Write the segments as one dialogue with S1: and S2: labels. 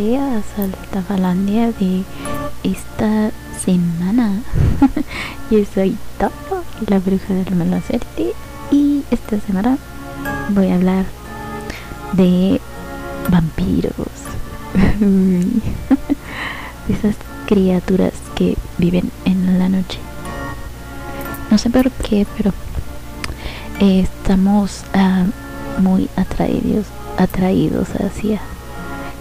S1: sea Saltafalandia de esta semana. Yo soy Topo, la bruja del Malacerte, y esta semana voy a hablar de vampiros. Esas criaturas que viven en la noche. No sé por qué, pero estamos ah, muy atraídos, atraídos hacia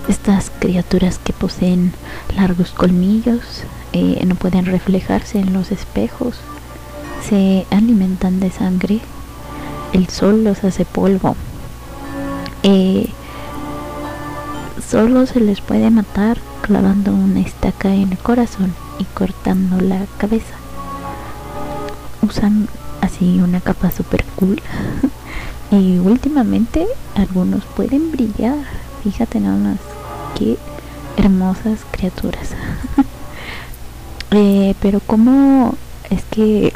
S1: estas criaturas que poseen largos colmillos, eh, no pueden reflejarse en los espejos, se alimentan de sangre, el sol los hace polvo. Eh, solo se les puede matar clavando una estaca en el corazón y cortando la cabeza. Usan así una capa super cool. y últimamente algunos pueden brillar. Fíjate nada más hermosas criaturas. Eh, pero cómo es que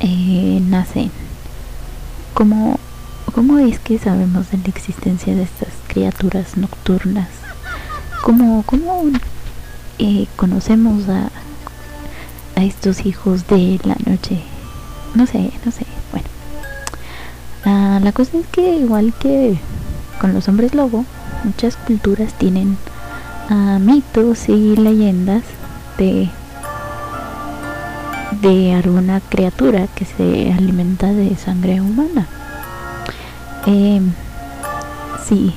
S1: eh, nacen. ¿Cómo, ¿Cómo es que sabemos de la existencia de estas criaturas nocturnas? ¿Cómo, cómo eh, conocemos a, a estos hijos de la noche? No sé, no sé. Bueno, ah, la cosa es que igual que con los hombres lobo, muchas culturas tienen ah, mitos y leyendas de de alguna criatura que se alimenta de sangre humana. Eh, sí,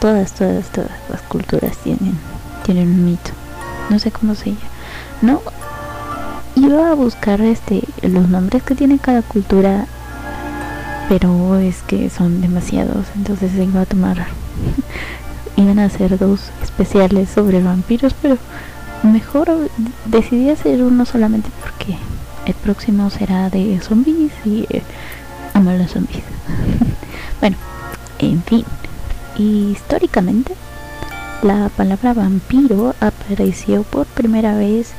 S1: todas, todas, todas las culturas tienen, tienen un mito. No sé cómo se llama. No, iba a buscar este los nombres que tiene cada cultura, pero es que son demasiados, entonces iba a tomar, iban a hacer dos especiales sobre vampiros, pero mejor decidí hacer uno solamente porque el próximo será de zombies y eh, amo los zombies. bueno, en fin. Históricamente, la palabra vampiro apareció por primera vez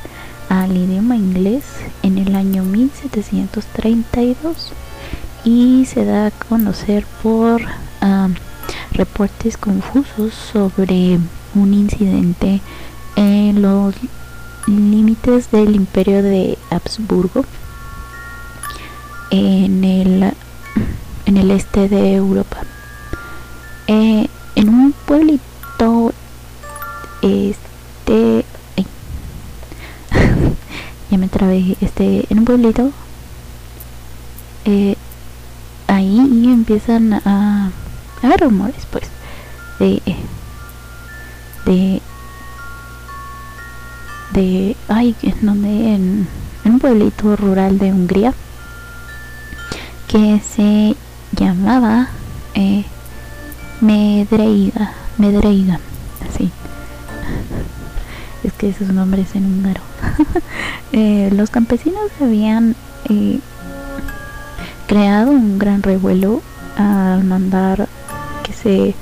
S1: al idioma inglés en el año 1732 y se da a conocer por reportes confusos sobre un incidente en los límites del imperio de Habsburgo en el, en el este de Europa. Eh, en un pueblito, este, ya me trabé, este, en un pueblito, eh, ahí empiezan a, rumores, pues, de, de, de, ay, en donde, en, un pueblito rural de Hungría, que se llamaba, eh, Medreida, Medreida, así. Es que esos nombres en húngaro. eh, los campesinos habían eh, creado un gran revuelo al mandar que se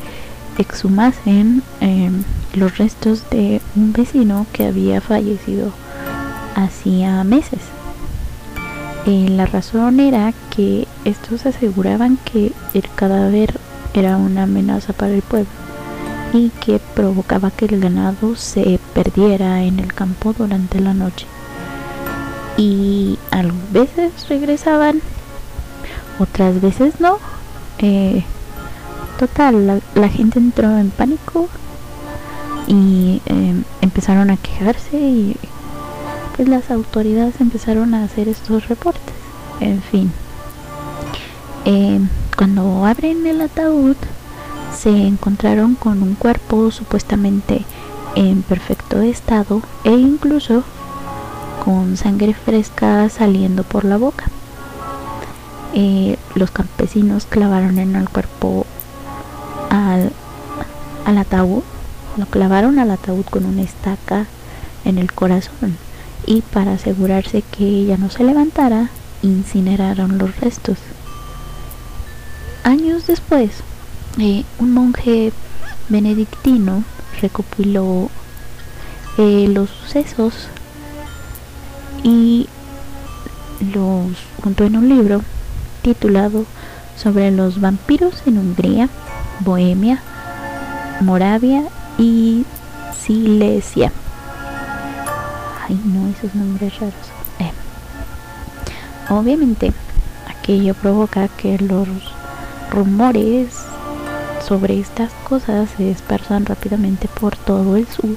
S1: exhumasen eh, los restos de un vecino que había fallecido hacía meses. Eh, la razón era que estos aseguraban que el cadáver era una amenaza para el pueblo y que provocaba que el ganado se perdiera en el campo durante la noche. Y a veces regresaban, otras veces no. Eh, total, la, gente entró en pánico y em, empezaron a quejarse y pues las autoridades empezaron a hacer estos reportes. En fin. Eh, cuando abren el ataúd, se encontraron con un cuerpo supuestamente en perfecto estado e incluso con sangre fresca saliendo por la boca. Eh, los campesinos clavaron en el cuerpo al, ataúd, lo clavaron al ataúd con una estaca en el corazón y para asegurarse que ella no se levantara, incineraron los restos. Años después, eh, un monje benedictino recopiló eh, los sucesos y los juntó en un libro titulado sobre los vampiros en Hungría, Bohemia, Moravia y Silesia. Ay, no, esos nombres raros. Eh. Obviamente, aquello provoca que los rumores sobre estas cosas se dispersan rápidamente por todo el sur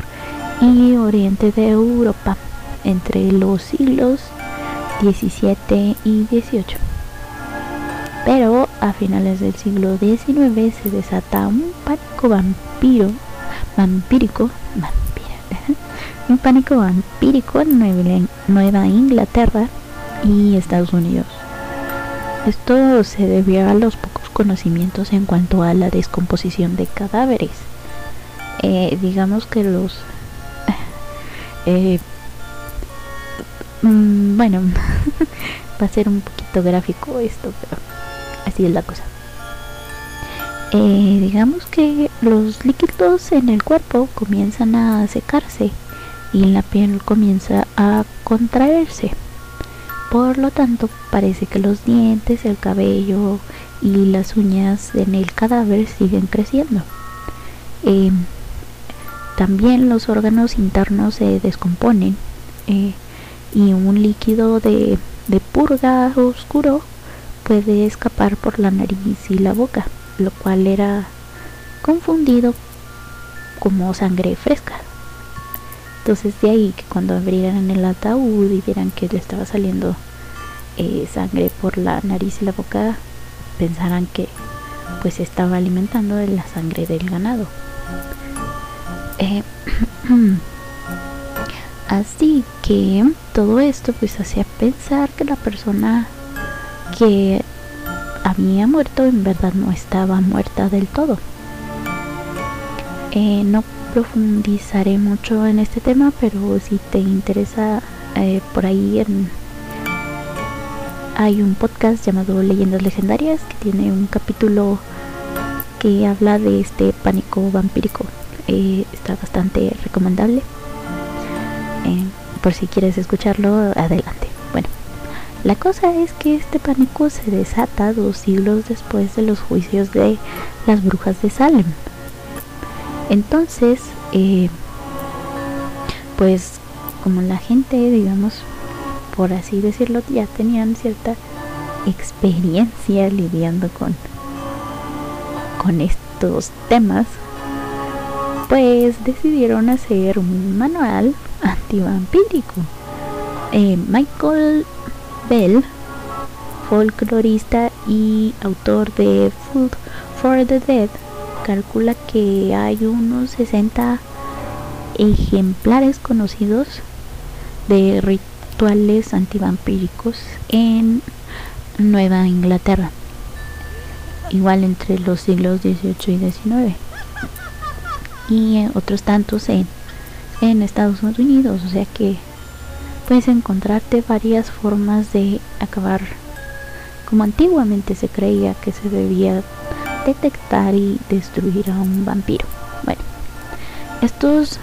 S1: y oriente de Europa entre los siglos XVII y XVIII. A finales del siglo XIX se desata un pánico vampiro, vampírico, un pánico vampírico en Nueva Inglaterra y Estados Unidos. Esto se debió a los pocos conocimientos en cuanto a la descomposición de cadáveres. Eh, digamos que los eh, mm, bueno va a ser un poquito gráfico esto pero así es la cosa. Eh, digamos que los líquidos en el cuerpo comienzan a secarse y la piel comienza a contraerse. Por lo tanto parece que los dientes el cabello y las uñas en el cadáver siguen creciendo. Eh, también los órganos internos se descomponen eh, y un líquido de, purga oscuro puede escapar por la nariz y la boca, lo cual era confundido como sangre fresca. Entonces de ahí que cuando abrieran el ataúd y vieran que le estaba saliendo eh, sangre por la nariz y la boca, pensaran que pues estaba alimentando de la sangre del ganado. Eh, así que todo esto pues hacía pensar que la persona que había muerto en verdad no estaba muerta del todo. Eh, no profundizaré mucho en este tema, pero si te interesa eh, por ahí hay un podcast llamado Leyendas Legendarias que tiene un capítulo que habla de este pánico vampírico eh, está bastante recomendable. Por si quieres escucharlo, adelante. La cosa es que este pánico se desata dos siglos después de los juicios de las brujas de Salem. Entonces, eh, pues como la gente, digamos, por así decirlo, ya tenían cierta experiencia lidiando con, con estos temas, pues decidieron hacer un manual antivampírico. Eh, Michael Bell, folclorista y autor de Food for the Dead, calcula que hay unos 60 ejemplares conocidos de rituales antivampíricos en Nueva Inglaterra, igual entre los siglos XVIII y XIX y otros tantos en, en Estados Unidos. O sea que puedes encontrarte varias formas de acabar como antiguamente se creía que se debía detectar y destruir a un vampiro. Bueno, estos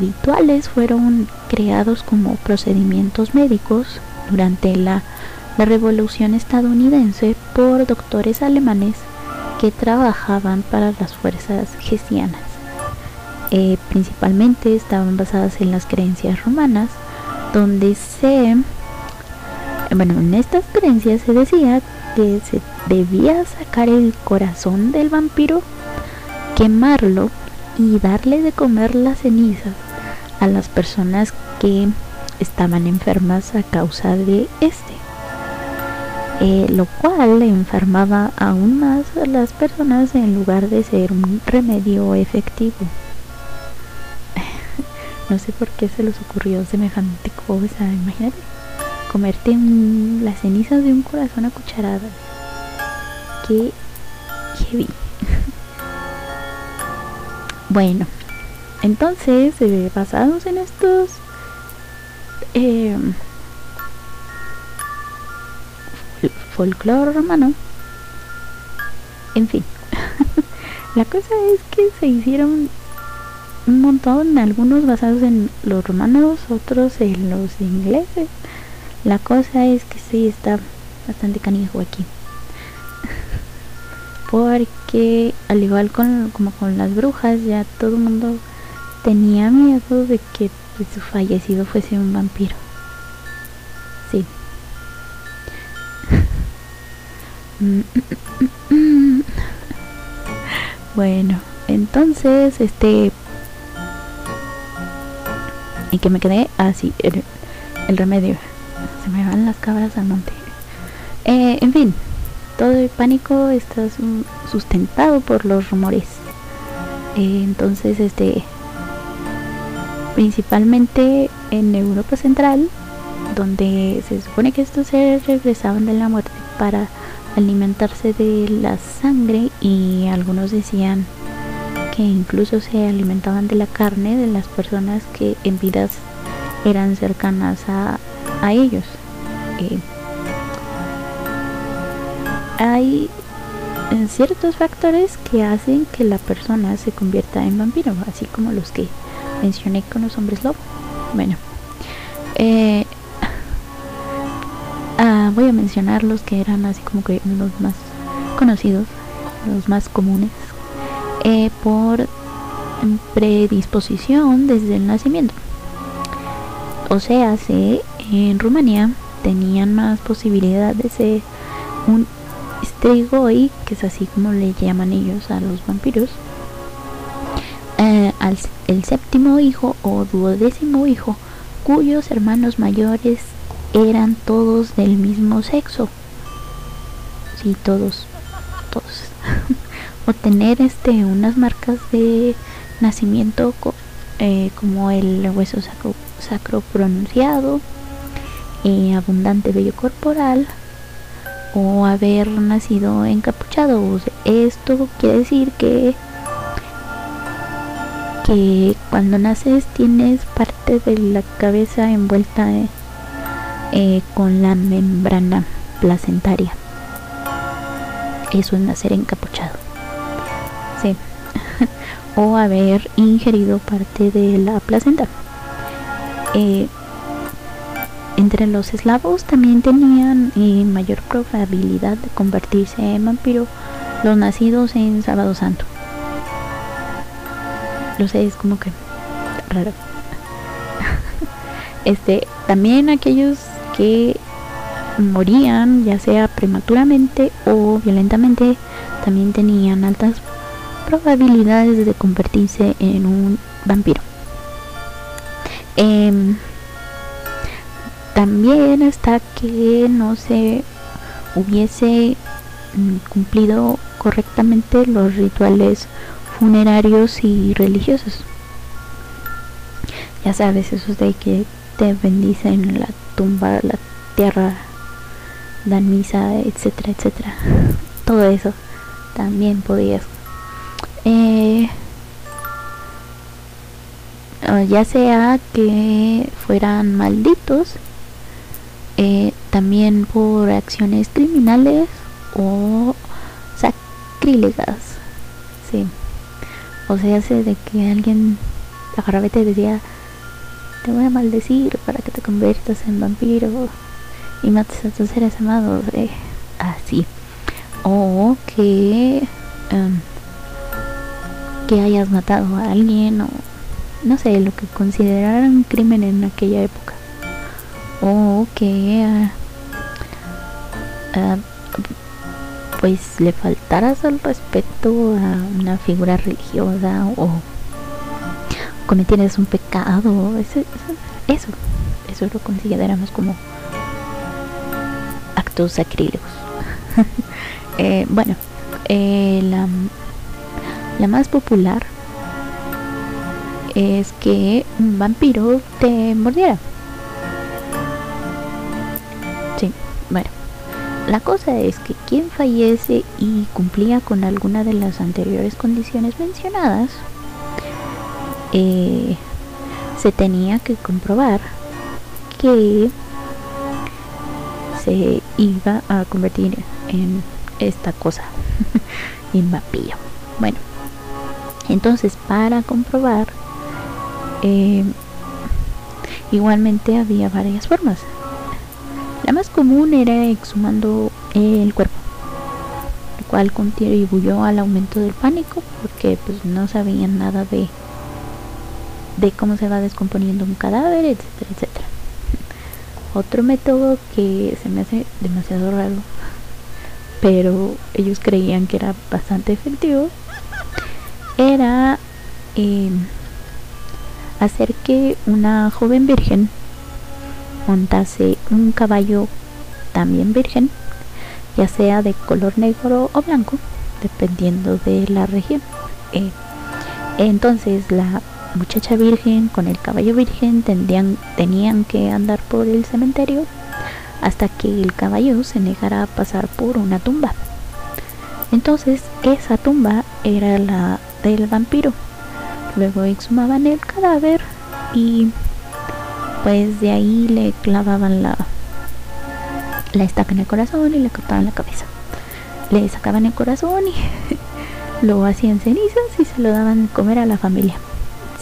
S1: rituales fueron creados como procedimientos médicos durante la, Revolución estadounidense por doctores alemanes que trabajaban para las fuerzas gesianas. Eh, principalmente estaban basadas en las creencias romanas, donde se, bueno, en estas creencias se decía que se debía sacar el corazón del vampiro, quemarlo y darle de comer las cenizas a las personas que estaban enfermas a causa de este. Eh, lo cual enfermaba aún más a las personas en lugar de ser un remedio efectivo. No sé por qué se les ocurrió semejante cosa. Imagínate comerte las cenizas de un corazón a cucharadas. Qué heavy. bueno, entonces, eh, basados en estos eh, folclore romano, en fin, la cosa es que se hicieron un montón, algunos basados en los romanos, otros en los ingleses. La cosa es que sí está bastante canijo aquí. porque al igual con como con las brujas ya todo el mundo tenía miedo de que pues, su fallecido fuese un vampiro sí bueno entonces este y que me quedé así el, el remedio se me van las cabras al monte eh, en fin todo el pánico está sustentado por los rumores. Eh, entonces, este, principalmente en Europa Central, donde se supone que estos seres regresaban de la muerte para alimentarse de la sangre y algunos decían que incluso se alimentaban de la carne de las personas que en vidas eran cercanas a, ellos. Eh, hay ciertos factores que hacen que la persona se convierta en vampiro, así como los que mencioné con los hombres lobo. Bueno, eh, ah, voy a mencionar los que eran así como que los más conocidos, los más comunes, eh, por predisposición desde el nacimiento. O sea, en Rumanía tenían más posibilidades de ser un Strigoi, que es así como le llaman ellos a los vampiros, eh, al, el séptimo hijo o duodécimo hijo, cuyos hermanos mayores eran todos del mismo sexo. Sí, todos. O tener este, unas marcas de nacimiento eh, como el hueso sacro, pronunciado, eh, abundante vello corporal, o haber nacido encapuchado. esto quiere decir que que cuando naces tienes parte de la cabeza envuelta eh, con la membrana placentaria. Eso es nacer encapuchado. O haber ingerido parte de la placenta. Eh, entre los eslavos también tenían eh, mayor probabilidad de convertirse en vampiro los nacidos en Sábado Santo. Lo sé, es como que raro. este, también aquellos que morían, ya sea prematuramente o violentamente, también tenían altas probabilidades de convertirse en un vampiro. Eh, también hasta que no se hubiese mm, cumplido correctamente los rituales funerarios y religiosos. Ya sabes, eso de que te bendicen la tumba, la tierra, dan misa, etcétera, etcétera. Todo eso también podías. Eh, ya sea que fueran malditos eh, también por acciones criminales o sacrílegas. Sí. O sea, hace de que alguien y te decía, te voy a maldecir para que te conviertas en vampiro y mates a tus seres amados. Eh, así. O que, em, que hayas matado a alguien o no sé, lo que consideraran un crimen en aquella época. O que ah, ah, pues le faltaras al respeto a una figura religiosa o cometieras un pecado. Eso, eso, eso lo consideramos como actos sacrílegos. Eh, bueno eh, la, la más popular es que un vampiro te mordiera Bueno, la cosa es que quien fallece y cumplía con alguna de las anteriores condiciones mencionadas, eh, se tenía que comprobar que se iba a convertir en esta cosa, en vampiro. Bueno, entonces para comprobar, eh, igualmente había varias formas. La más común era exhumando el cuerpo. El cual contribuyó al aumento del pánico porque pues no sabían nada de de cómo se va descomponiendo un cadáver, etcétera, etcétera. Otro método que se me hace demasiado raro, pero ellos creían que era bastante efectivo, era eh, hacer que una joven virgen montase un caballo también virgen, ya sea de color negro o blanco, dependiendo de la región. Eh, entonces la muchacha virgen con el caballo virgen tenían que andar por el cementerio hasta que el caballo se negara a pasar por una tumba. Entonces esa tumba era la del vampiro. Luego exhumaban el cadáver y pues de ahí le clavaban la, la estaca en el corazón y le cortaban la cabeza. Le sacaban el corazón y lo hacían cenizas y se lo daban a comer a la familia.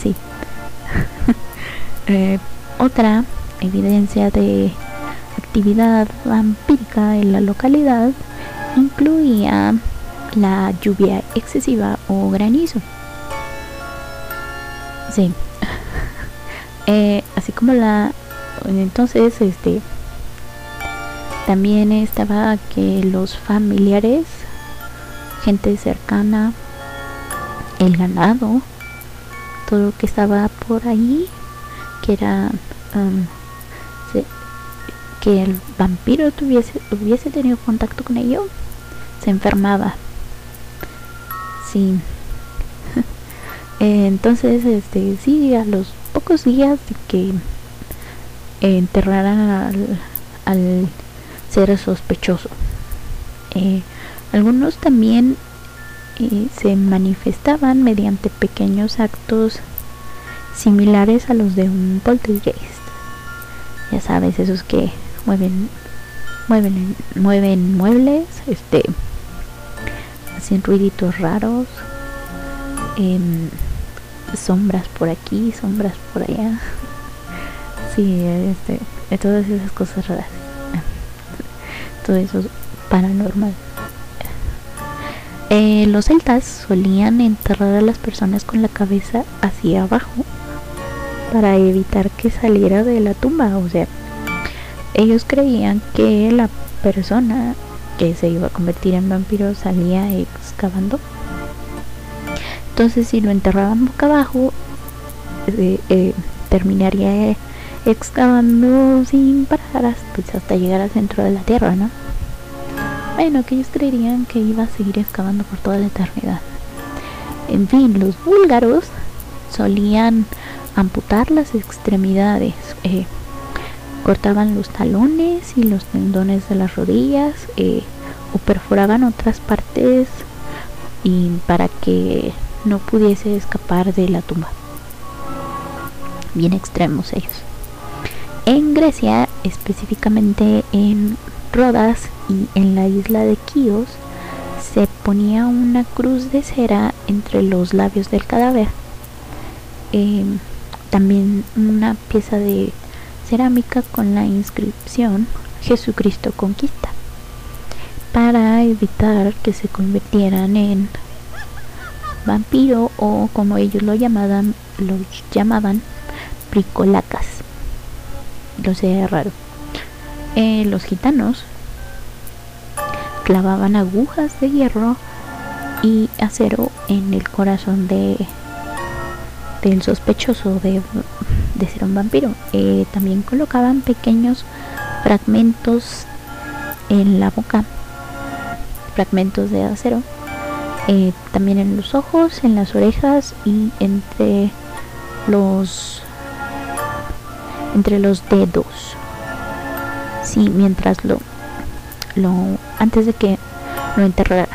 S1: Sí. Eh, otra evidencia de actividad vampírica en la localidad incluía la lluvia excesiva o granizo. Sí. Eh, así como la entonces este también estaba que los familiares gente cercana el ganado todo lo que estaba por ahí que era um, que el vampiro tuviese hubiese tenido contacto con ellos se enfermaba sí entonces este sí a los pocos días de que enterraran al, ser sospechoso. Eh, algunos también eh, se manifestaban mediante pequeños actos similares a los de un poltergeist. Ya sabes, esos que mueven mueven mueven muebles, este hacen ruiditos raros. Em, sombras por aquí, sombras por allá. Sí, este, todas esas cosas raras. Todo eso es paranormal. Eh, los celtas solían enterrar a las personas con la cabeza hacia abajo para evitar que saliera de la tumba. O sea, ellos creían que la persona que se iba a convertir en vampiro salía excavando entonces si lo enterraban boca abajo, eh, eh, terminaría excavando sin parar pues, hasta llegar al centro de la tierra, ¿no? Bueno, que ellos creerían que iba a seguir excavando por toda la eternidad. En fin, los búlgaros solían amputar las extremidades, eh, cortaban los talones y los tendones de las rodillas o perforaban otras partes y para que no pudiese escapar de la tumba. Bien extremos ellos. En Grecia, específicamente en Rodas y en la isla de Quíos, se ponía una cruz de cera entre los labios del cadáver. Em, también una pieza de cerámica con la inscripción Jesucristo conquista para evitar que se convirtieran en vampiro o como ellos lo llamaban, lo llamaban pricolacas. Lo sé raro. Eh, los gitanos clavaban agujas de hierro y acero en el corazón de del sospechoso de, de ser un vampiro. Eh, también colocaban pequeños fragmentos en la boca, fragmentos de acero eh, también en los ojos, en las orejas y entre los entre los dedos. Sí, mientras lo lo antes de que lo enterraran.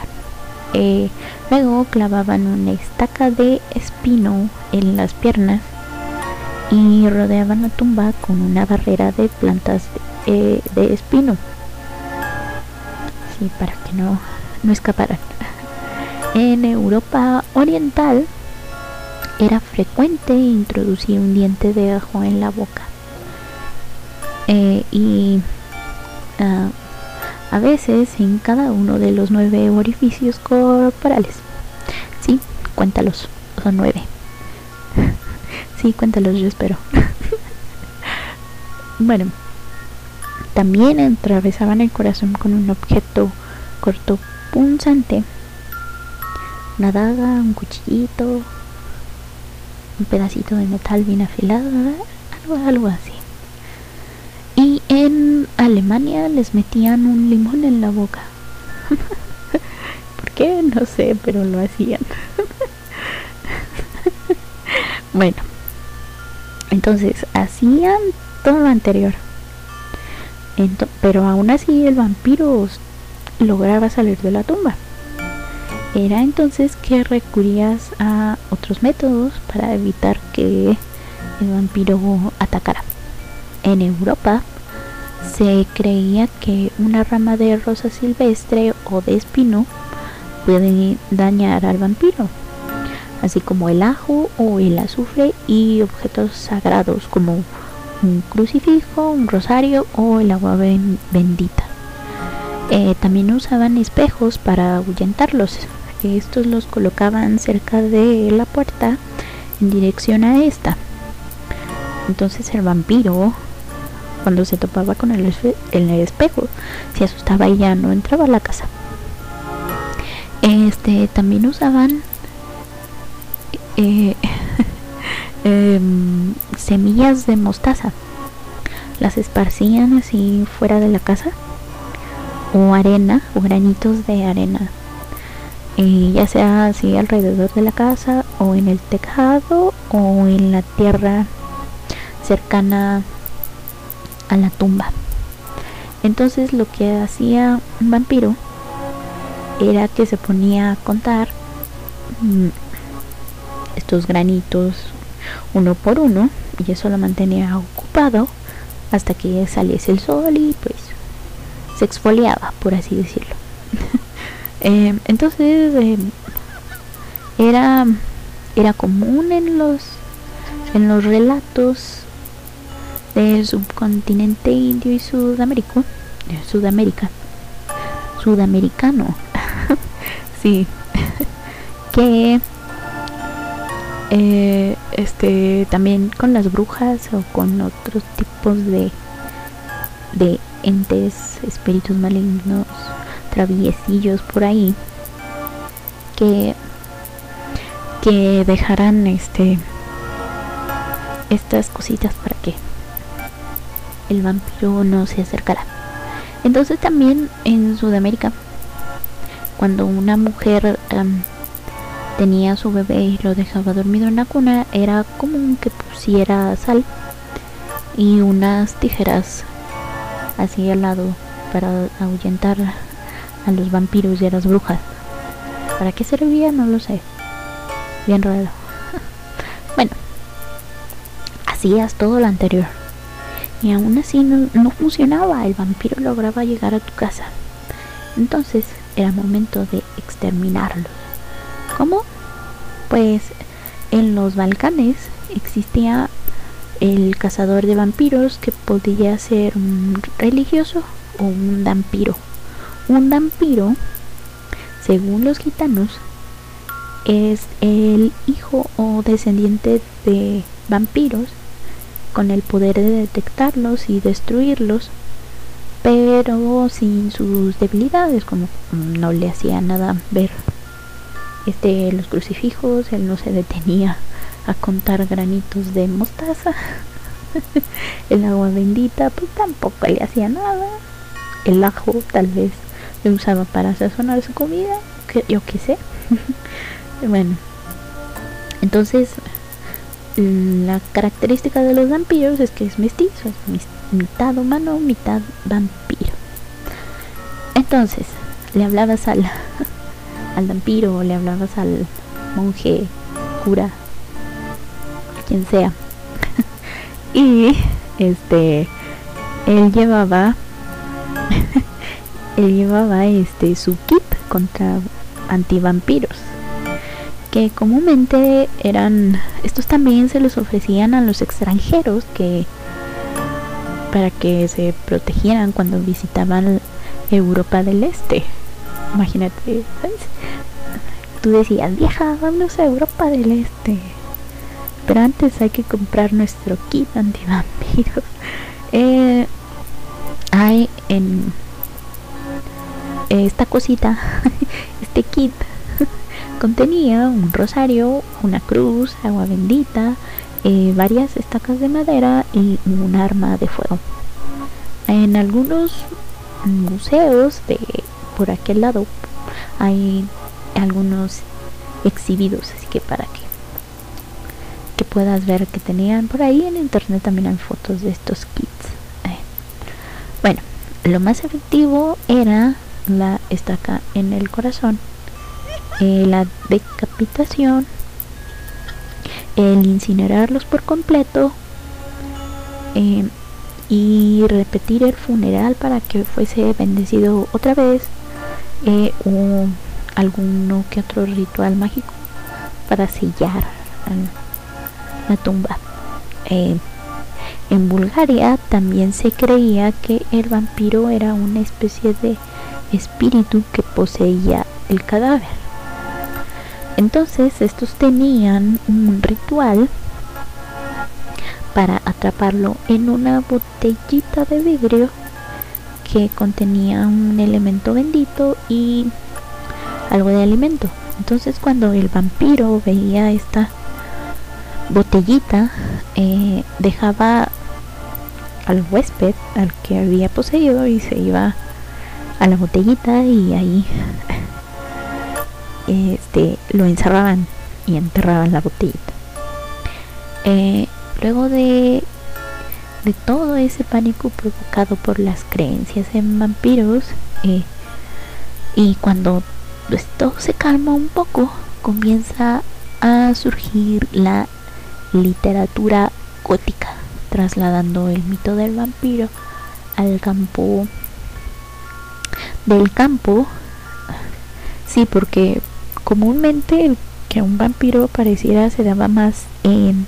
S1: Eh, luego clavaban una estaca de espino en las piernas y rodeaban la tumba con una barrera de plantas de, eh, espino. Sí, para que no, no escaparan. En Europa Oriental era frecuente introducir un diente de ajo en la boca. Eh, y ah, a veces en cada uno de los nueve orificios corporales. Sí, cuéntalos, son nueve. Sí, cuéntalos, yo espero. bueno, también atravesaban el corazón con un objeto corto punzante, una daga, un cuchillito, un pedacito de metal bien afilado, algo, algo así. Y en Alemania les metían un limón en la boca. ¿Por qué? No sé, pero lo hacían. bueno, entonces hacían todo lo anterior. pero aún así el vampiro lograba salir de la tumba. Era entonces que recurrías a otros métodos para evitar que el vampiro atacara. En Europa se creía que una rama de rosa silvestre o de espino puede dañar al vampiro, así como el ajo o el azufre y objetos sagrados como un crucifijo, un rosario o el agua bendita. Eh, también usaban espejos para ahuyentarlos. Estos los colocaban cerca de la puerta en dirección a esta. Entonces el vampiro, cuando se topaba con el, el espejo, se asustaba y ya no entraba a la casa. Este también usaban em, semillas de mostaza. Las esparcían así fuera de la casa o arena o granitos de arena eh, ya sea así alrededor de la casa o en el tejado o en la tierra cercana a la tumba entonces lo que hacía un vampiro era que se ponía a contar mm, estos granitos uno por uno y eso lo mantenía ocupado hasta que saliese el sol y pues se exfoliaba, por así decirlo. Eh, entonces eh, era era común en los en los relatos del subcontinente indio y sudamérico, eh, Sudamérica, sudamericano, sí, que este también con las brujas o con otros tipos de de entes, espíritus malignos, traviesillos por ahí que que dejarán este estas cositas para que el vampiro no se acercara. Entonces también en Sudamérica cuando una mujer tenía su bebé y lo dejaba dormido en la cuna, era común que pusiera sal y unas tijeras así al lado para ahuyentar a los vampiros y a las brujas. ¿Para qué servía? No lo sé. Bien raro. bueno, hacías todo lo anterior. Y aún así no, no funcionaba. El vampiro lograba llegar a tu casa. Entonces era momento de exterminarlos. ¿Cómo? Pues en los Balcanes existía el cazador de vampiros que podía ser un religioso o un vampiro. Un vampiro, según los gitanos, es el hijo o descendiente de vampiros con el poder de detectarlos y destruirlos, pero sin sus debilidades, como no le hacía nada ver este los crucifijos, él no se detenía a contar granitos de mostaza. el agua bendita pues tampoco le hacía nada. El ajo tal vez lo usaba para sazonar su comida, que yo qué sé. bueno, entonces la característica de los vampiros es que es mestizo, es mitad humano, mitad vampiro. Entonces, le hablabas al, al vampiro, le hablabas al monje, cura, quien sea. y este él llevaba él llevaba este su kit contra antivampiros que comúnmente eran estos también se los ofrecían a los extranjeros que para que se protegieran cuando visitaban Europa del Este. Imagínate. Tú decías, vieja, vamos a Europa del Este. Pero antes hay que comprar nuestro kit antivampiros. Eh, hay en esta cosita, este kit, contenía un rosario, una cruz, agua bendita, eh, varias estacas de madera y un arma de fuego. En algunos museos de por aquel lado hay algunos exhibidos, así que para que que puedas ver que tenían por ahí en internet también hay fotos de estos kits. Eh, bueno, lo más efectivo era la estaca en el corazón, eh, la decapitación, el incinerarlos por completo eh, y repetir el funeral para que fuese bendecido otra vez eh, o alguno que otro ritual mágico para sellar la tumba. en Bulgaria también se creía que el vampiro era una especie de espíritu que poseía el cadáver. Entonces estos tenían un ritual para atraparlo en una botellita de vidrio que contenía un elemento bendito y algo de alimento. Entonces cuando el vampiro veía esta botellita, eh, dejaba al huésped, al que había poseído, y se iba a la botellita y ahí este lo encerraban y enterraban la botellita eh, luego de de todo ese pánico provocado por las creencias en vampiros eh, y cuando pues, todo se calma un poco comienza a surgir la literatura gótica trasladando el mito del vampiro al campo del campo. Sí, porque comúnmente que un vampiro pareciera se daba más en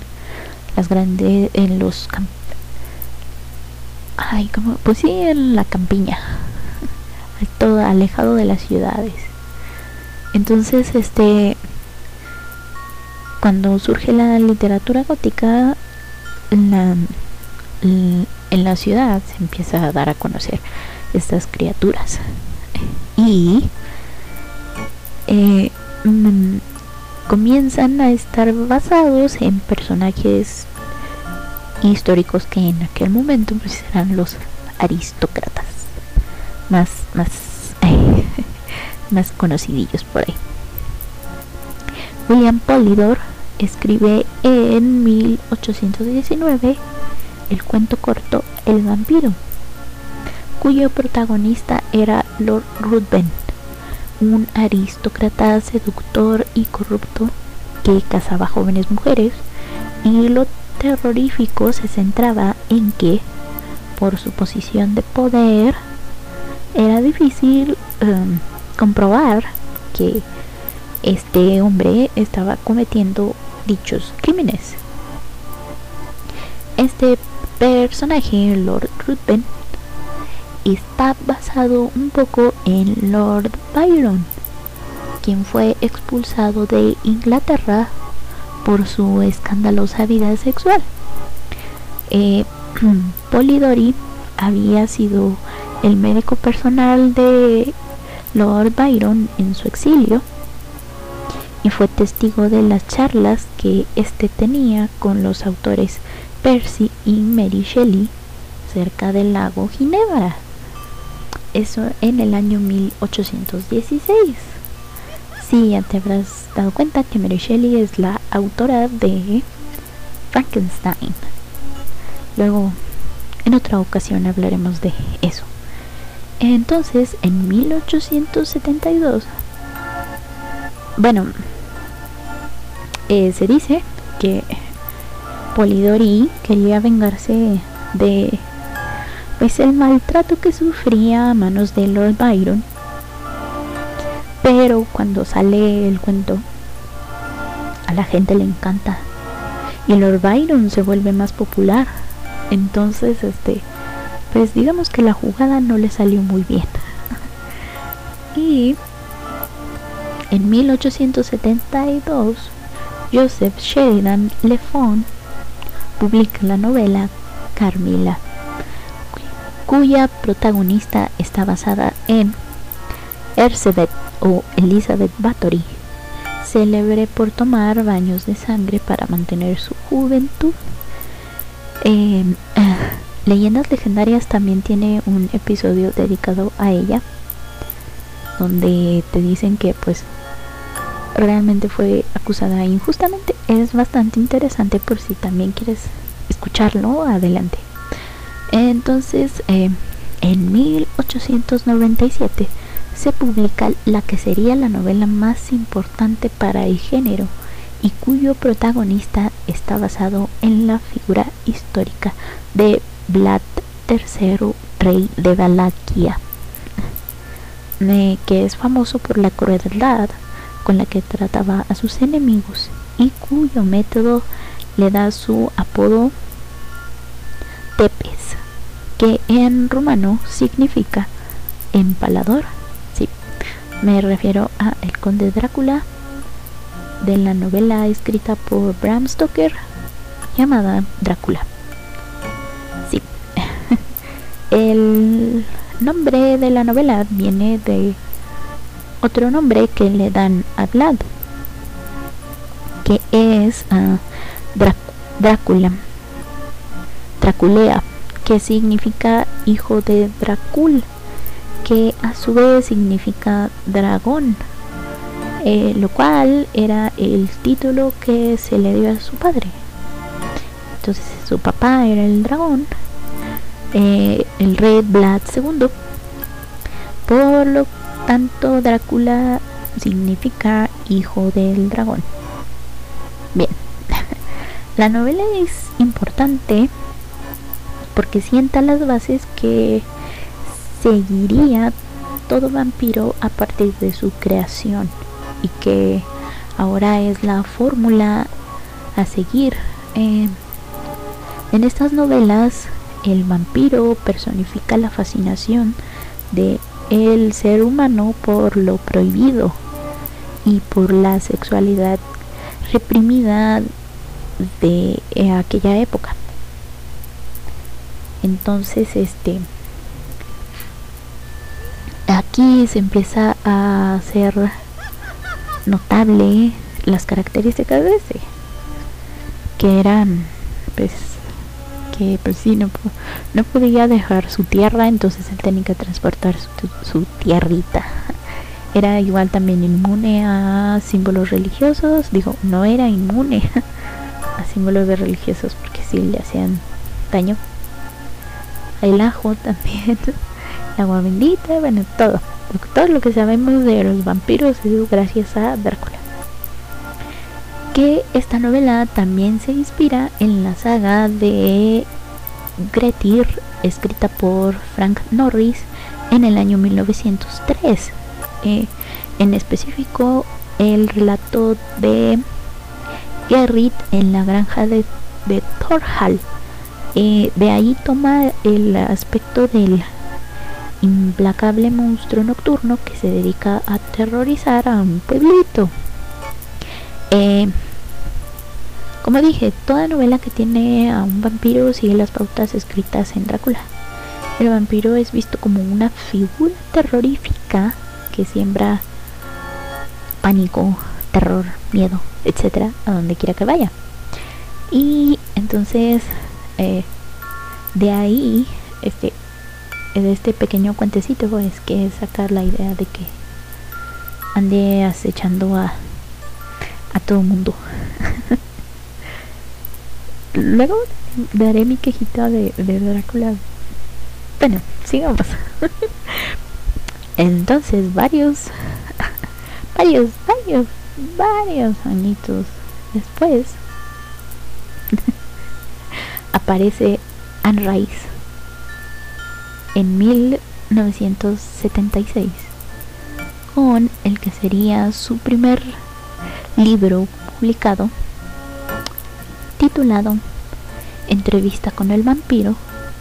S1: las grandes, en los campos. Ay, como, pues sí, en la campiña, todo alejado de las ciudades. Entonces, este, cuando surge la literatura gótica, la, en la ciudad se empieza a dar a conocer estas criaturas y eh, mm, comienzan a estar basados en personajes históricos que en aquel momento pues eran los aristócratas más más más conocidillos por ahí. William Polydor escribe en 1819 el cuento corto El vampiro cuyo protagonista era Lord Ruthven, un aristócrata seductor y corrupto que cazaba jóvenes mujeres, y lo terrorífico se centraba en que, por su posición de poder, era difícil em, comprobar que este hombre estaba cometiendo dichos crímenes. Este personaje, Lord Ruthven, está basado un poco en Lord Byron, quien fue expulsado de Inglaterra por su escandalosa vida sexual. Eh, Polidori había sido el médico personal de Lord Byron en su exilio y fue testigo de las charlas que éste tenía con los autores Percy y Mary Shelley cerca del lago Ginebra eso en el año 1816. Sí, ya te habrás dado cuenta que Mary Shelley es la autora de Frankenstein. Luego, en otra ocasión hablaremos de eso. Entonces, en 1872, bueno, eh, se dice que Polidori quería vengarse de pues el maltrato que sufría a manos de Lord Byron. Pero cuando sale el cuento, a la gente le encanta. Y Lord Byron se vuelve más popular. Entonces, este, pues digamos que la jugada no le salió muy bien. Y en 1872, Joseph Sheridan Le Fond publica la novela Carmila, cuya protagonista está basada en Elizabeth o Elizabeth Bathory, célebre por tomar baños de sangre para mantener su juventud. Eh, Leyendas Legendarias también tiene un episodio dedicado a ella, donde te dicen que pues realmente fue acusada injustamente. Es bastante interesante por si también quieres escucharlo, adelante. Entonces, eh, en 1897 se publica la que sería la novela más importante para el género y cuyo protagonista está basado en la figura histórica de Vlad III, rey de Valaquia, que es famoso por la crueldad con la que trataba a sus enemigos y cuyo método le da su apodo Tepes, que en rumano significa empalador. Me refiero a El Conde Drácula de la novela escrita por Bram Stoker llamada Drácula. Sí, el nombre de la novela viene de otro nombre que le dan a Vlad, que es uh, Drácula, Draculea, que significa hijo de Dracul, que a su vez significa dragón, eh, lo cual era el título que se le dio a su padre. Entonces su papá era el dragón, eh, el rey Vlad II, por lo tanto Drácula significa hijo del dragón. Bien, la novela es importante porque sienta las bases que seguiría todo vampiro a partir de su creación y que ahora es la fórmula a seguir. Eh, en estas novelas el vampiro personifica la fascinación de el ser humano por lo prohibido y por la sexualidad reprimida de aquella época. Entonces, este aquí se empieza a hacer notable las características de ese que eran pues que pues sí, no, no podía dejar su tierra, entonces él tenía que transportar su, tierrita. Era igual también inmune a símbolos religiosos, digo, no era inmune a símbolos de religiosos porque sí le hacían daño. El ajo también, agua bendita, bueno, todo. Todo lo que sabemos de los vampiros es gracias a Drácula que esta novela también se inspira en la saga de Grettir, escrita por Frank Norris en el año 1903. Eh, en específico, el relato de Gerrit en la granja de, de Thorhall. Eh, de ahí toma el aspecto del implacable monstruo nocturno que se dedica a aterrorizar a un pueblito. Eh, como dije, toda novela que tiene a un vampiro sigue las pautas escritas en Drácula. El vampiro es visto como una figura terrorífica que siembra pánico, terror, miedo, etcétera, a donde quiera que vaya. Y entonces, eh, de ahí, este, de este pequeño cuentecito es que sacar la idea de que ande acechando a, a todo mundo. Luego daré mi quejita de, de Drácula. Bueno, sigamos. Entonces, varios, varios, varios, varios añitos después, aparece Anne Rice en 1976 con el que sería su primer libro publicado titulado Entrevista con el vampiro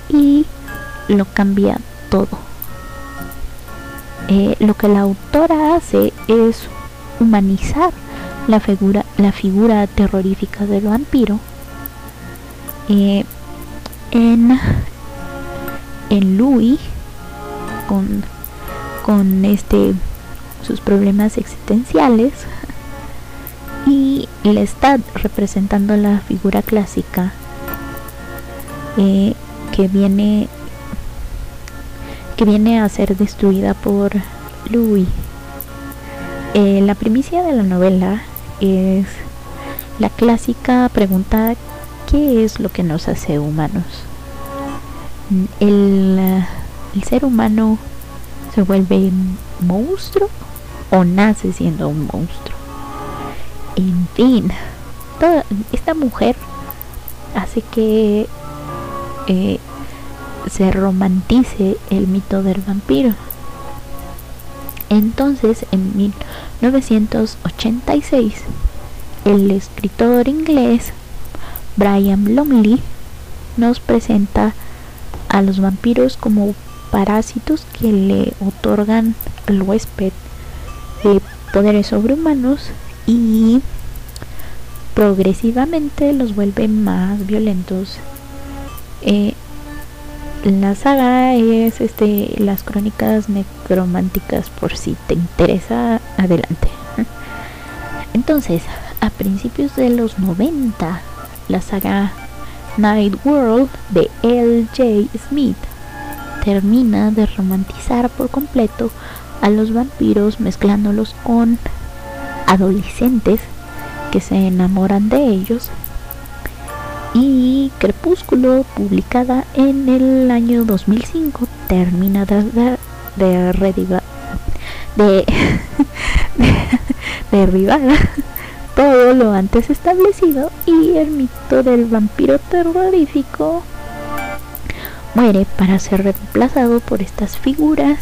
S1: y lo cambia todo. eh, lo que la autora hace es humanizar la figura, la figura terrorífica del vampiro eh, en, en Louis con, con este sus problemas existenciales y le está representando la figura clásica eh, que viene que viene a ser destruida por Louis. Eh, la primicia de la novela es la clásica pregunta ¿qué es lo que nos hace humanos? El, el ser humano se vuelve monstruo o nace siendo un monstruo. En fin, toda esta mujer hace que eh, se romantice el mito del vampiro. Entonces, en 1986, el escritor inglés Brian Lumley nos presenta a los vampiros como parásitos que le otorgan al huésped eh, poderes sobrehumanos y progresivamente los vuelve más violentos. Eh, la saga es este las crónicas necrománticas por si te interesa adelante entonces a principios de los 90 la saga Night World de L.J. Smith termina de romantizar por completo a los vampiros mezclándolos con adolescentes que se enamoran de ellos y Crepúsculo, publicada en el año 2005, termina de, de, de, de todo lo antes establecido y el mito del vampiro terrorífico muere para ser reemplazado por estas figuras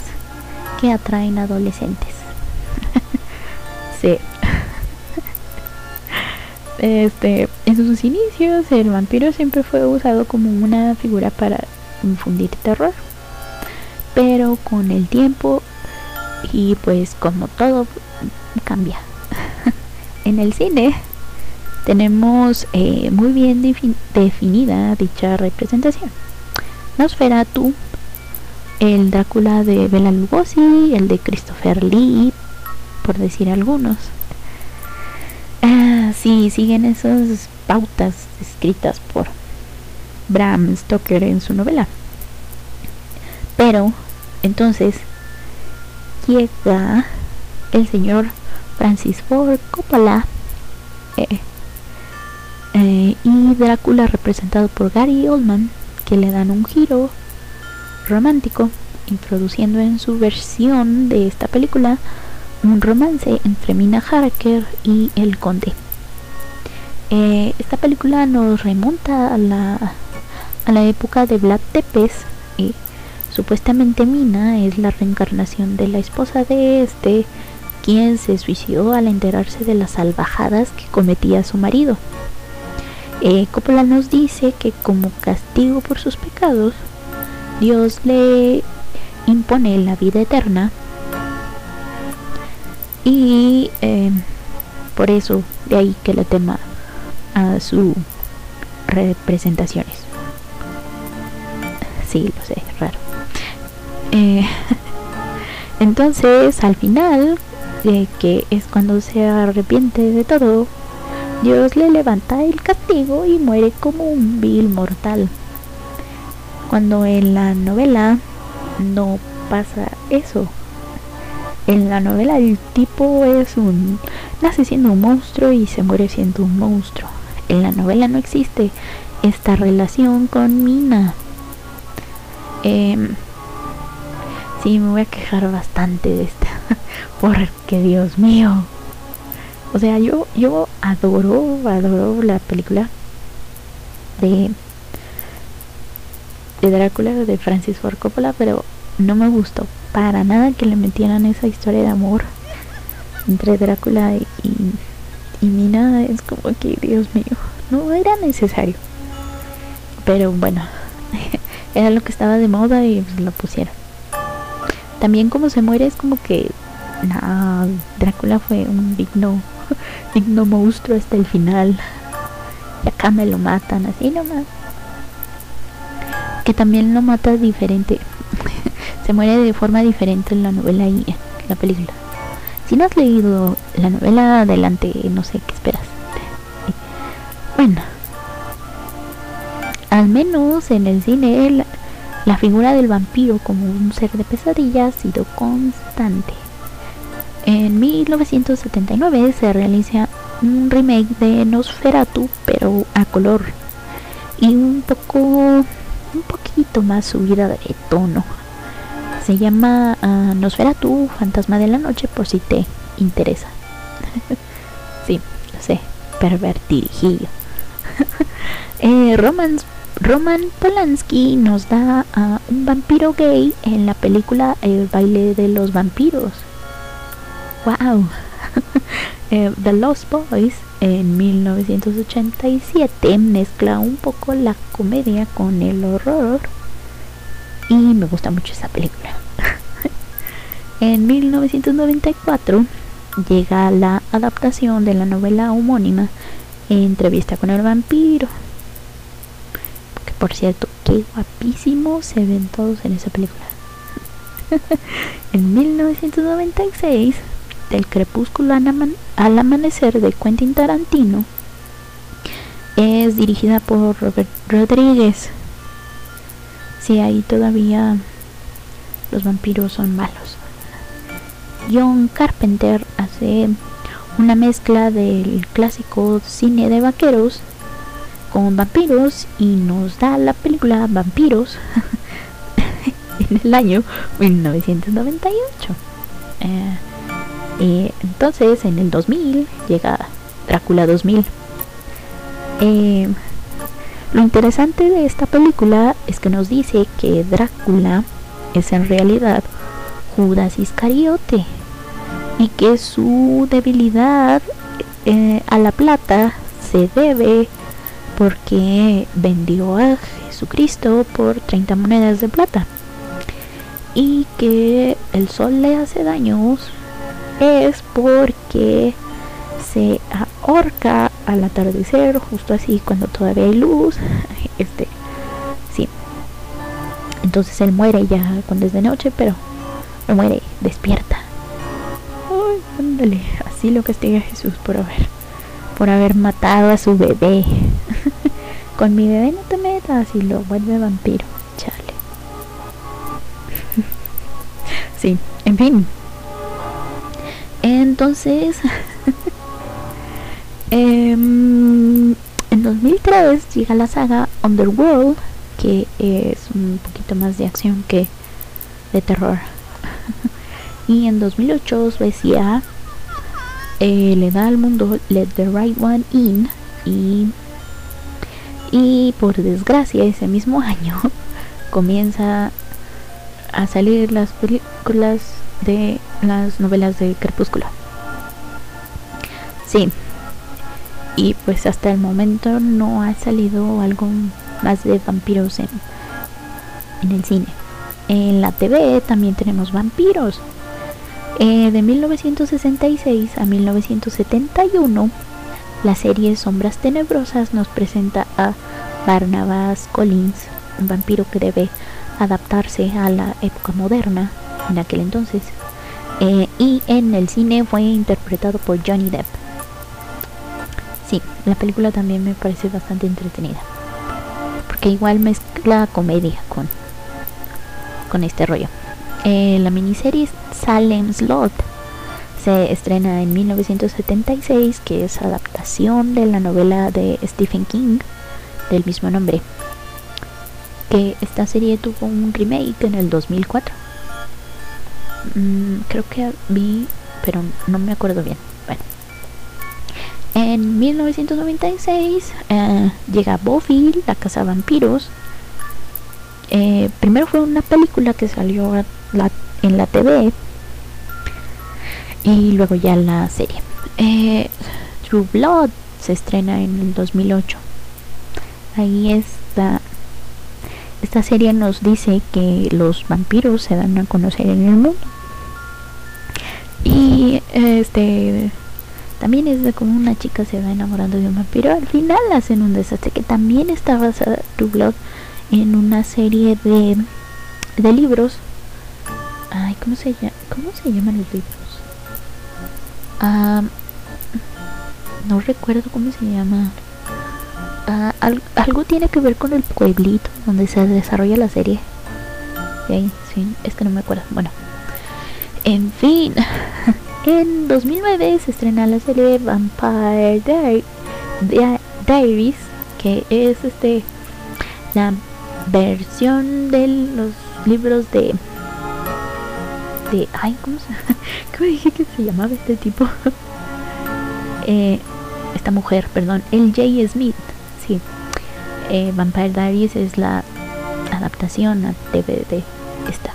S1: que atraen adolescentes. sí. Este, en sus inicios el vampiro siempre fue usado como una figura para infundir terror. Pero con el tiempo y pues como todo cambia. En el cine tenemos eh, muy bien definida dicha representación. Nosferatu, el Drácula de Bela Lugosi, el de Christopher Lee, por decir algunos sí, siguen esas pautas escritas por Bram Stoker en su novela. Pero entonces llega el señor Francis Ford Coppola eh, eh, y Drácula representado por Gary Oldman que le dan un giro romántico introduciendo en su versión de esta película un romance entre Mina Harker y el conde. Eh, esta película nos remonta a la, a la época de Vlad Tepes. Y supuestamente Mina es la reencarnación de la esposa de este, quien se suicidó al enterarse de las salvajadas que cometía su marido. Eh, Coppola nos dice que como castigo por sus pecados, Dios le impone la vida eterna y eh, por eso de ahí que el tema a sus representaciones. Sí, lo sé, raro. Eh, entonces, al final, que es cuando se arrepiente de todo, Dios le levanta el castigo y muere como un vil mortal. Cuando en la novela no pasa eso. En la novela el tipo es un nace siendo un monstruo y se muere siendo un monstruo en la novela no existe esta relación con Mina. Eh, sí, me voy a quejar bastante de esta. Porque Dios mío. O sea, yo, yo adoro, adoro la película de, de Drácula de Francis Ford Coppola, pero no me gustó para nada que le metieran esa historia de amor entre Drácula y y ni nada, es como que, Dios mío, no era necesario. Pero bueno, era lo que estaba de moda y pues lo pusieron. También como se muere es como que nah, Drácula fue un digno digno monstruo hasta el final. Y acá me lo matan así nomás que también lo mata diferente se muere de forma diferente en la novela y en la película. Si no has leído la novela adelante no sé qué esperas bueno al menos en el cine la figura del vampiro como un ser de pesadilla ha sido constante en 1979 se realiza un remake de Nosferatu, pero a color y un poco, un poquito más subida de tono. Se llama uh, Nosferatu, Fantasma de la Noche, por si te interesa. sí, lo sé, pervertirijillo. eh, Roman, Roman Polanski nos da a un vampiro gay en la película El baile de los vampiros wow. Eh, The Lost Boys en 1987 mezcla un poco la comedia con el horror y me gusta mucho esa película. en 1994 llega la adaptación de la novela homónima Entrevista con el vampiro. Por cierto, qué guapísimo se ven todos en esa película. en 1996 del crepúsculo al amanecer de Quentin Tarantino es dirigida por Robert Rodríguez. Si ahí todavía los vampiros son malos. John Carpenter hace una mezcla del clásico cine de vaqueros con vampiros y nos da la película Vampiros en el año 1998. Eh, entonces, en el 2000 llega Drácula 2000. Eh, lo interesante de esta película es que nos dice que Drácula es en realidad Judas Iscariote y que su debilidad eh, a la plata se debe porque vendió a Jesucristo por 30 monedas de plata y que el sol le hace daños es porque se ahorca al atardecer, justo así cuando todavía hay luz. Este, sí. Entonces él muere ya cuando es de noche, pero muere, despierta. Ay, ándale, así lo castiga Jesús por haber, por haber matado a su bebé. Con mi bebé no te metas y lo vuelve vampiro. Chale. sí, en fin. Entonces, em, en 2003 llega la saga Underworld, que es un poquito más de acción que de terror. y en 2008 Suecia eh, le da al mundo Let the Right One In y, y por desgracia ese mismo año comienza a salir las películas de las novelas de Crepúsculo. Sí. Y pues hasta el momento no ha salido algo más de vampiros en, en el cine. En la TV también tenemos vampiros. Eh, de 1966 a 1971, la serie Sombras Tenebrosas nos presenta a Barnabas Collins, un vampiro que debe adaptarse a la época moderna en aquel entonces. Eh, y en el cine fue interpretado por Johnny Depp. Sí, la película también me parece bastante entretenida. Porque igual mezcla comedia con, con este rollo. Eh, la miniserie Salem Slot se estrena en 1976, que es adaptación de la novela de Stephen King del mismo nombre. Que esta serie tuvo un remake en el 2004 Mm, creo que vi, pero no me acuerdo bien. Bueno. En 1996 eh, llega Buffy, la casa vampiros. Eh, primero fue una película que salió en la TV y luego ya la serie. Eh, True Blood se estrena en el 2008. Ahí está esta serie nos dice que los vampiros se dan a conocer en el mundo. Y este también es de como una chica se va enamorando de un vampiro. Al final hacen un desastre que también está basada True en una serie de, de libros. Ay, ¿cómo se, llama? ¿cómo se llaman los libros? Ah, no recuerdo cómo se llama. Ah, algo tiene que ver con el pueblito donde se desarrolla la serie. Es que no me acuerdo. Bueno, en fin, en 2009 se estrena la serie Vampire Diaries, que es este la versión de los libros de de ay cómo se cómo dije que se llamaba este tipo eh, esta mujer perdón el J. Smith sí. Eh, Vampire Diaries es la adaptación a DVD esta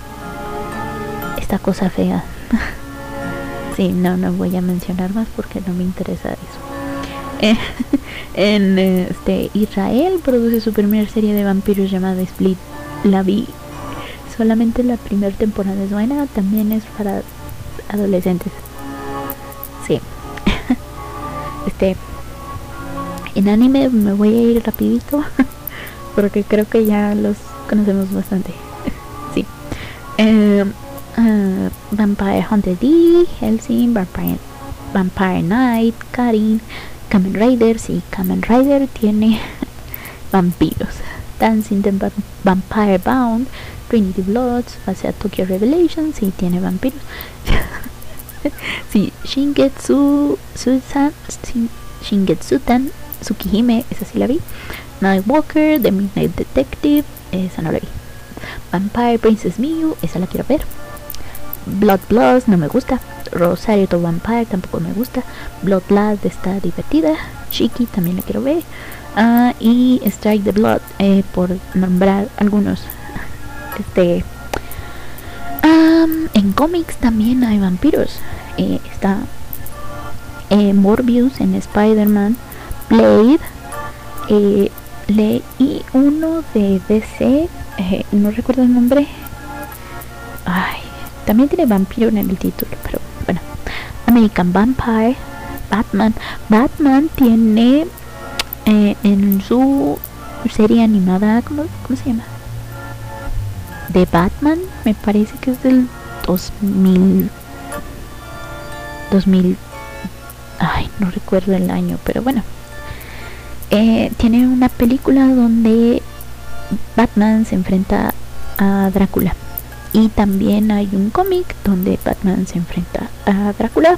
S1: esta cosa fea. Sí no no voy a mencionar más porque no me interesa eso. Eh, en este Israel produce su primera serie de vampiros llamada Split. La vi solamente la primera temporada es buena también es para adolescentes sí este en anime me voy a ir rapidito porque creo que ya los conocemos bastante. sí. Uh, Vampire Hunter D, Helsing, Vampire, Vampire Knight, Karin, Kamen Rider. Sí, Kamen Rider tiene vampiros. Dancing the Vampire Bound, Trinity Bloods, sea, Tokyo Revelation, sí tiene vampiros. sí, Shingetsu, Susan, Shingetsutan Tsukihime, esa sí la vi. Nightwalker, The Midnight Detective, esa no la vi. Vampire Princess Miu, esa la quiero ver. Blood Blood no me gusta. Rosario to Vampire tampoco me gusta. Blood Blood está divertida. Shiki también la quiero ver. Uh, y Strike the Blood, eh, por nombrar algunos. Este. En cómics también hay vampiros. Eh, está eh, Morbius en Spider-Man. Blade. Eh, leí uno de DC, eh, no recuerdo el nombre. Ay, también tiene vampiro en el título, pero bueno. American Vampire, Batman. Batman tiene eh, en su serie animada, ¿cómo, ¿cómo se llama? De Batman, me parece que es del 2000. 2000. Ay, no recuerdo el año, pero bueno. Eh, tiene una película donde Batman se enfrenta a Drácula. Y también hay un cómic donde Batman se enfrenta a Drácula.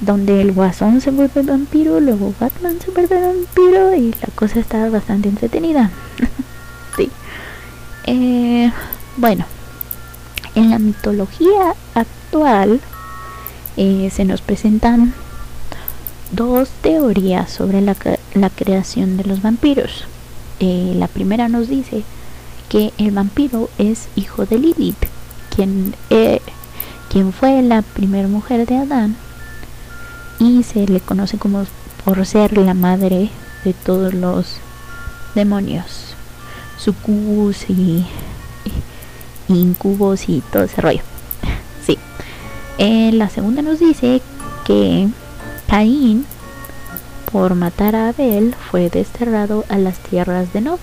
S1: Donde el guasón se vuelve vampiro, luego Batman se vuelve vampiro y la cosa está bastante entretenida. sí. Eh, bueno, en la mitología actual eh, se nos presentan dos teorías sobre la, la creación de los vampiros. Eh, la primera nos dice que el vampiro es hijo de Lilith, quien, eh, quien fue la primera mujer de Adán y se le conoce como por ser la madre de todos los demonios, sucubus y, incubos y todo ese rollo. sí. Eh, la segunda nos dice que Caín, por matar a Abel, fue desterrado a las tierras de Nod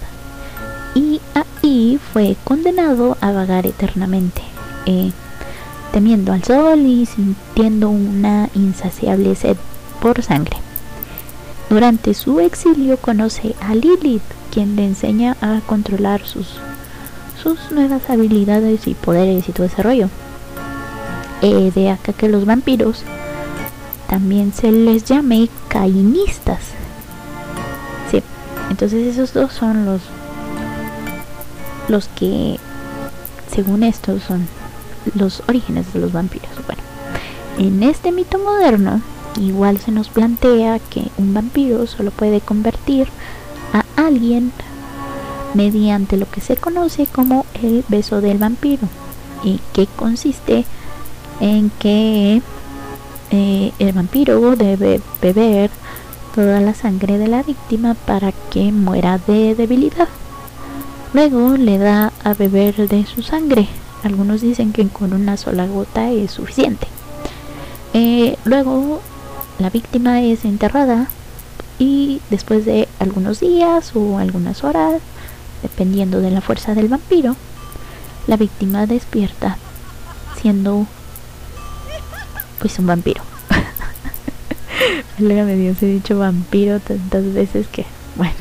S1: y ahí fue condenado a vagar eternamente, eh, temiendo al sol y sintiendo una insaciable sed por sangre. Durante su exilio conoce a Lilith, quien le enseña a controlar sus, sus nuevas habilidades y poderes y todo ese rollo. Eh, de acá que los vampiros también se les llame cainistas. Sí, entonces esos dos son los los que según esto son los orígenes de los vampiros. Bueno, en este mito moderno igual se nos plantea que un vampiro solo puede convertir a alguien mediante lo que se conoce como el beso del vampiro y que consiste en que eh, el vampiro debe beber toda la sangre de la víctima para que muera de debilidad. Luego le da a beber de su sangre. Algunos dicen que con una sola gota es suficiente. Eh, luego la víctima es enterrada y después de algunos días o algunas horas, dependiendo de la fuerza del vampiro, la víctima despierta siendo pues un vampiro. me Dios, he dicho vampiro tantas veces que, bueno.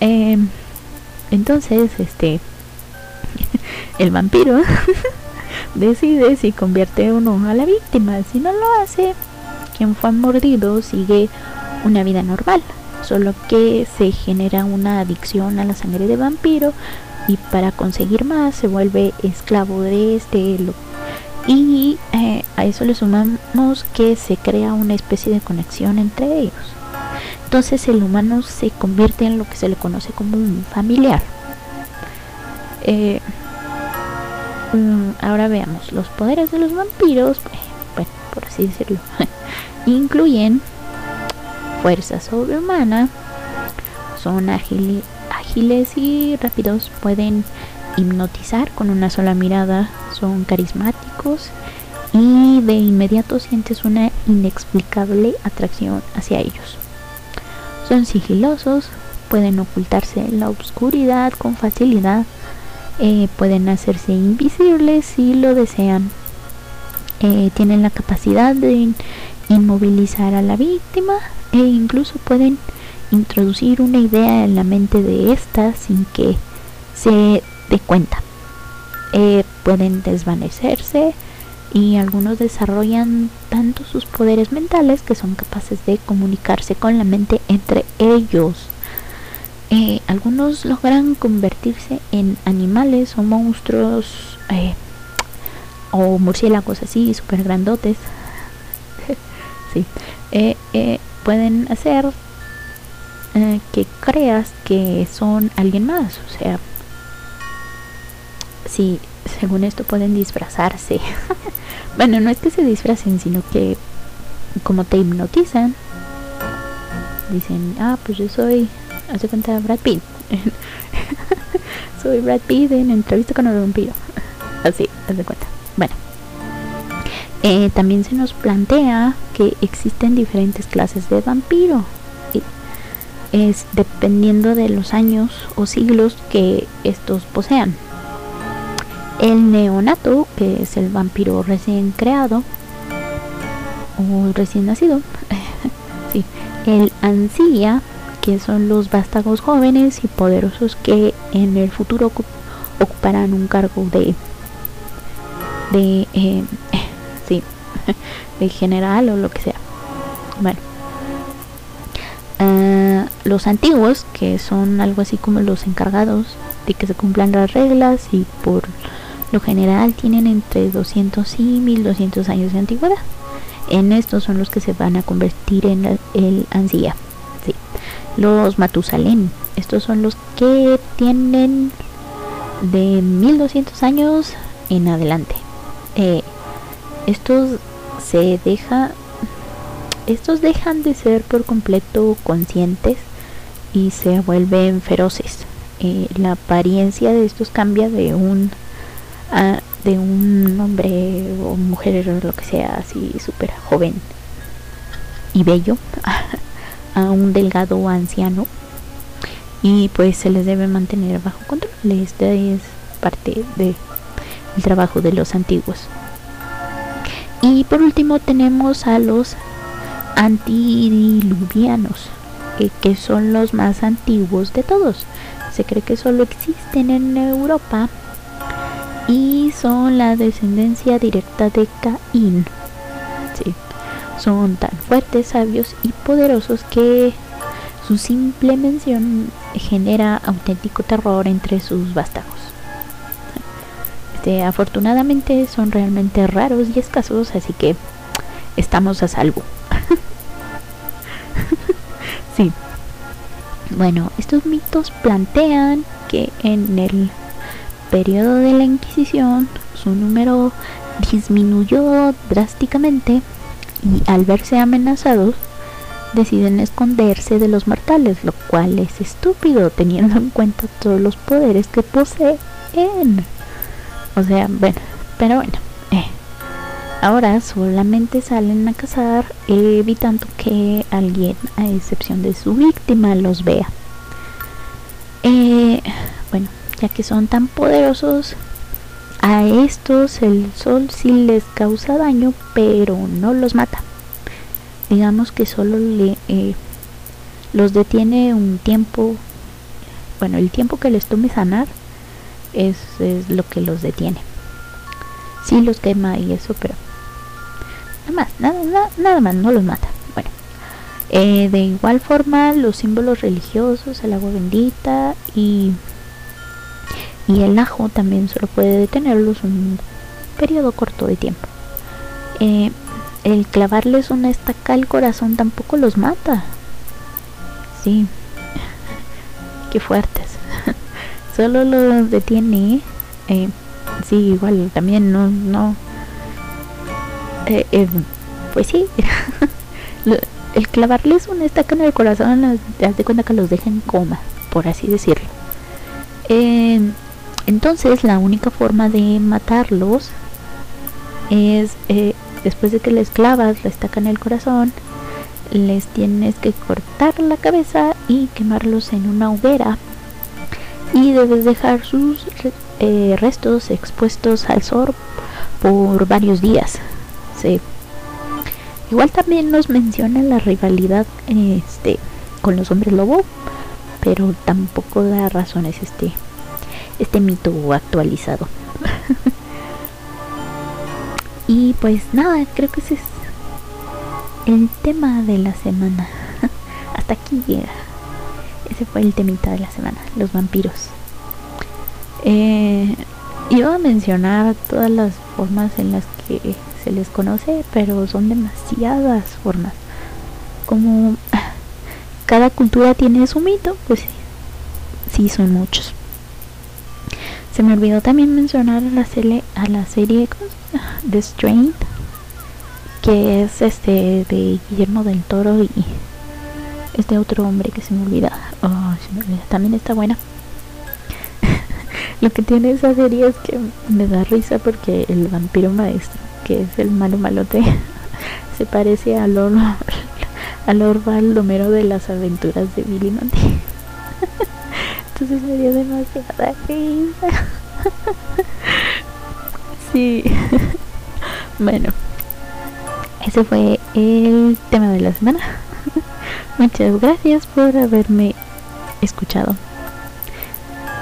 S1: Em, entonces, este, el vampiro decide si convierte o no a la víctima. Si no lo hace, quien fue mordido sigue una vida normal, solo que se genera una adicción a la sangre de vampiro y para conseguir más se vuelve esclavo de este y eh, a eso le sumamos que se crea una especie de conexión entre ellos. Entonces el humano se convierte en lo que se le conoce como un familiar. Eh, mm, ahora veamos, los poderes de los vampiros, eh, bueno, por así decirlo, incluyen fuerza sobrehumana, son ágiles, y rápidos, pueden hipnotizar con una sola mirada, son carismáticos y de inmediato sientes una inexplicable atracción hacia ellos. Son sigilosos, pueden ocultarse en la oscuridad con facilidad, eh, pueden hacerse invisibles si lo desean. Eh, tienen la capacidad de inmovilizar a la víctima e incluso pueden introducir una idea en la mente de ésta sin que se dé cuenta. Eh, pueden desvanecerse y algunos desarrollan tanto sus poderes mentales que son capaces de comunicarse con la mente entre ellos. Eh, algunos logran convertirse en animales o monstruos eh, o murciélagos así super grandotes. sí. Pueden hacer que creas que son alguien más. O sea, si según esto pueden disfrazarse. bueno, no es que se disfracen, sino que como te hipnotizan, dicen, ah, pues yo soy, hace cuenta Brad Pitt. soy Brad Pitt en entrevista con el vampiro. Así, haz de cuenta. Bueno. Eh, también se nos plantea que existen diferentes clases de vampiro. Es dependiendo de los años o siglos que estos posean. El neonato, que es el vampiro recién creado o recién nacido. sí. El ansía, que son los vástagos jóvenes y poderosos que en el futuro ocuparán un cargo de de eh, sí, de general o lo que sea. Bueno. Ah, los antiguos, que son algo así como los encargados de que se cumplan las reglas y por lo general tienen entre 200 y 1200 años de antigüedad. En estos son los que se van a convertir en el ansía. Los Matusalén, estos son los que tienen de 1200 años en adelante. Eh, estos se deja estos dejan de ser por completo conscientes y se vuelven feroces. Eh, la apariencia de estos cambia de un de un hombre o mujer o lo que sea así súper joven y bello a, un delgado anciano. Y pues se les debe mantener bajo control. Esta es parte del trabajo de los antiguos y por último tenemos a los antidiluvianos eh, que son los más antiguos de todos se cree que solo existen en Europa y son la descendencia directa de Caín. Son tan fuertes, sabios y poderosos que su simple mención genera auténtico terror entre sus vástagos. Este, afortunadamente son realmente raros y escasos, así que estamos a salvo. sí. Bueno, estos mitos plantean que en el periodo de la Inquisición su número disminuyó drásticamente y al verse amenazados deciden esconderse de los mortales, lo cual es estúpido teniendo en cuenta todos los poderes que poseen. O sea, bueno, pero bueno. Eh. Ahora solamente salen a cazar evitando que alguien, a excepción de su víctima, los vea. Eh, bueno, ya que son tan poderosos, a estos el sol sí les causa daño, pero no los mata. Digamos que solo le, eh, los detiene un tiempo, bueno, el tiempo que les tome sanar es, es lo que los detiene. Sí los quema y eso, pero nada más, nada, nada, más, no los mata. Bueno, eh, de igual forma los símbolos religiosos, el agua bendita y y el ajo también solo puede detenerlos un periodo corto de tiempo. Eh, el clavarles una estaca al corazón tampoco los mata. Sí, qué fuertes. Solo los detiene. Eh, sí, igual también no, no. Eh, pues sí, el clavarles una estaca en el corazón, te das de cuenta que los deja en coma, por así decirlo. Entonces la única forma de matarlos es eh, después de que les clavas la estaca en el corazón, les tienes que cortar la cabeza y quemarlos en una hoguera y debes dejar sus eh, restos expuestos al sol por varios días. Igual también nos menciona la rivalidad este, con los hombres lobo, pero tampoco da razones este este mito actualizado. y pues nada, creo que ese es el tema de la semana. Hasta aquí llega. Ese fue el temita de la semana, los vampiros. Eh, iba a mencionar todas las formas en las que se les conoce, pero son demasiadas formas. Como cada cultura tiene su mito, pues sí son muchos. Se me olvidó también mencionar a la serie, a la serie The Strain, que es este de Guillermo del Toro y este otro hombre que se me olvida. Oh, También está buena. Lo que tiene esa serie es que me da risa porque el vampiro maestro, que es el malo malote, se parece a Lord, a Lord Baldomero de las aventuras de Billy Mandy. Entonces me dio demasiada risa. sí. bueno. Ese fue el tema de la semana. Muchas gracias por haberme escuchado.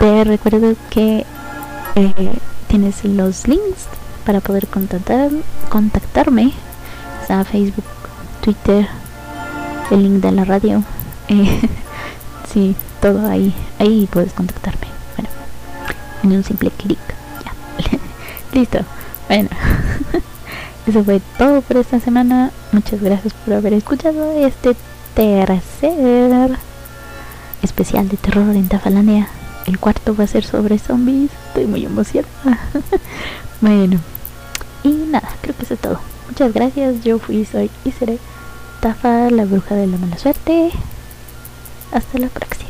S1: Te recuerdo que eh, tienes los links para poder contactar, contactarme. a Facebook, Twitter, el link de la radio. Eh, sí, todo ahí. Ahí puedes contactarme. Bueno, en un simple clic. Ya. Listo. Bueno. Eso fue todo por esta semana. Muchas gracias por haber escuchado este tercer especial de terror en Tafalanea. El cuarto va a ser sobre zombies. Estoy muy emocionada. bueno. Y nada, creo que eso es todo. Muchas gracias. Yo fui, soy y seré Tafa, la bruja de la mala suerte. Hasta la próxima.